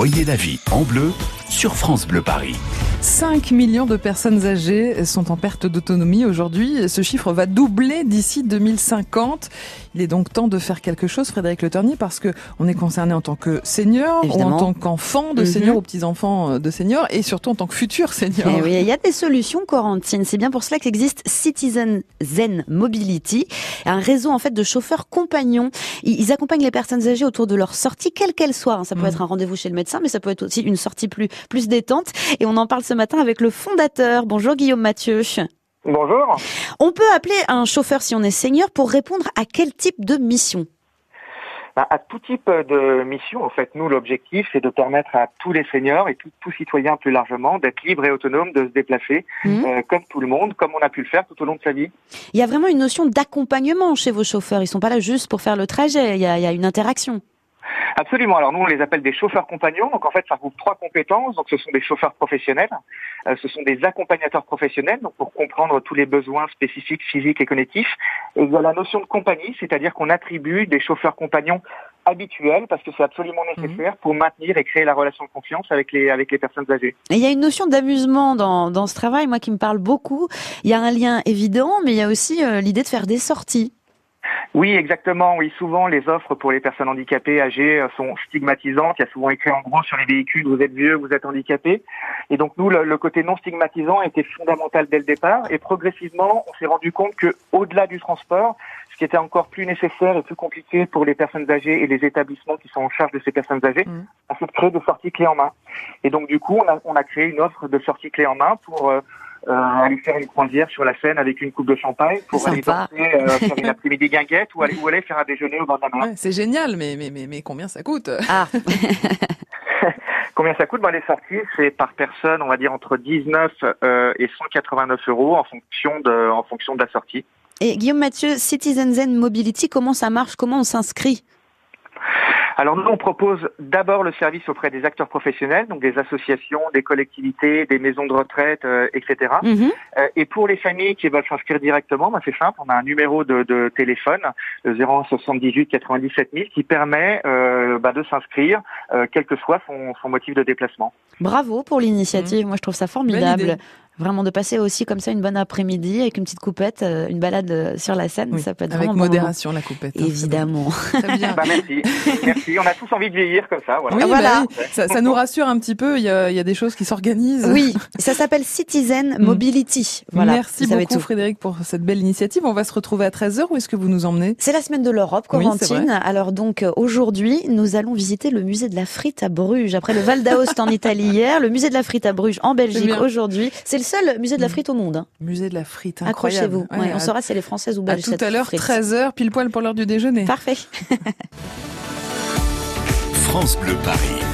Voyez la vie en bleu sur France Bleu Paris. 5 millions de personnes âgées sont en perte d'autonomie aujourd'hui. Ce chiffre va doubler d'ici 2050. Il est donc temps de faire quelque chose, Frédéric Le Ternier, parce que on est concerné en tant que senior, ou en tant qu'enfant de senior ou petits-enfants de senior, et surtout en tant que futur senior. Eh oui, il y a des solutions, Corentine. C'est bien pour cela qu'existe Citizen Zen Mobility, un réseau en fait de chauffeurs compagnons. Ils accompagnent les personnes âgées autour de leur sortie, quelle qu'elle soit. Ça peut être un rendez-vous chez le médecin, mais ça peut être aussi une sortie plus plus détente. Et on en parle ce matin avec le fondateur. Bonjour Guillaume Mathieu. Bonjour. On peut appeler un chauffeur si on est senior pour répondre à quel type de mission? Bah, à tout type de mission, en fait, nous, l'objectif, c'est de permettre à tous les seniors et tout, tout citoyen plus largement d'être libre et autonome, de se déplacer mmh. euh, comme tout le monde, comme on a pu le faire tout au long de sa vie. Il y a vraiment une notion d'accompagnement chez vos chauffeurs. Ils sont pas là juste pour faire le trajet. Il y a, il y a une interaction. Absolument. Alors nous, on les appelle des chauffeurs compagnons. Donc en fait, ça regroupe trois compétences. Donc ce sont des chauffeurs professionnels, euh, ce sont des accompagnateurs professionnels, donc pour comprendre tous les besoins spécifiques, physiques et cognitifs. Et il y a la notion de compagnie, c'est-à-dire qu'on attribue des chauffeurs compagnons habituels parce que c'est absolument mhm. nécessaire pour maintenir et créer la relation de confiance avec les avec les personnes âgées. Et il y a une notion d'amusement dans dans ce travail, moi qui me parle beaucoup. Il y a un lien évident, mais il y a aussi euh, l'idée de faire des sorties. Oui, exactement. Oui, souvent les offres pour les personnes handicapées âgées euh, sont stigmatisantes. Il y a souvent écrit en gros sur les véhicules vous êtes vieux, vous êtes handicapé. Et donc nous, le, côté non stigmatisant était fondamental dès le départ. Et progressivement, on s'est rendu compte que au-delà du transport, ce qui était encore plus nécessaire et plus compliqué pour les personnes âgées et les établissements qui sont en charge de ces personnes âgées, mmh. on s'est créé des sorties clés en main. Et donc du coup, on a, on a créé une offre de sorties clés en main pour euh, euh, aller faire une croisière sur la Seine avec une coupe de champagne pour aller danser, euh, faire une après-midi guinguette ou aller, ou aller faire un déjeuner au bord de la mer. c'est génial, mais, mais, mais, mais combien ça coûte? Ah. Combien ça coûte? Ben, Les sorties, c'est par personne, on va dire entre 19 euh, et 189 euros en fonction de, en fonction de la sortie. Et Guillaume Mathieu, Citizen Zen Mobility, comment ça marche? Comment on s'inscrit? Alors nous, on propose d'abord le service auprès des acteurs professionnels, donc des associations, des collectivités, des maisons de retraite, euh, etc. Mhm. Euh, et pour les familles qui veulent s'inscrire directement, ben c'est simple, on a un numéro de, de téléphone, le 0178 97 000, qui permet euh, ben de s'inscrire, quel que soit son, son, motif de déplacement. Bravo pour l'initiative, mhm. moi je trouve ça formidable. Vraiment de passer aussi comme ça une bonne après-midi avec une petite coupette, euh, une balade euh, sur la scène, ça peut être avec modération la coupette. Hein, Évidemment. Très bien. Bah, merci, merci. On a tous envie de vieillir comme ça. Voilà. Oui, voilà. Bah ça, ça, nous rassure un petit peu. Il y a, il y a des choses qui s'organisent. Oui, ça s'appelle Citizen mm. Mobility. Voilà. Merci beaucoup Frédéric pour cette belle initiative. On va se retrouver à 13h. Où est-ce que vous nous emmenez? C'est la semaine de l'Europe, Corentine. Alors donc euh, aujourd'hui, nous allons visiter le musée de la frite à Bruges. Après le Val d'Aoste en Italie hier, le musée de la frite à Bruges en Belgique aujourd'hui. C'est le seul musée de la frite au monde. Hein. Musée de la frite, incroyable. Accrochez-vous. on saura si elle est française ou belge. À tout à l'heure, 13h, pile poil pour l'heure du déjeuner. Parfait. France Bleu Paris.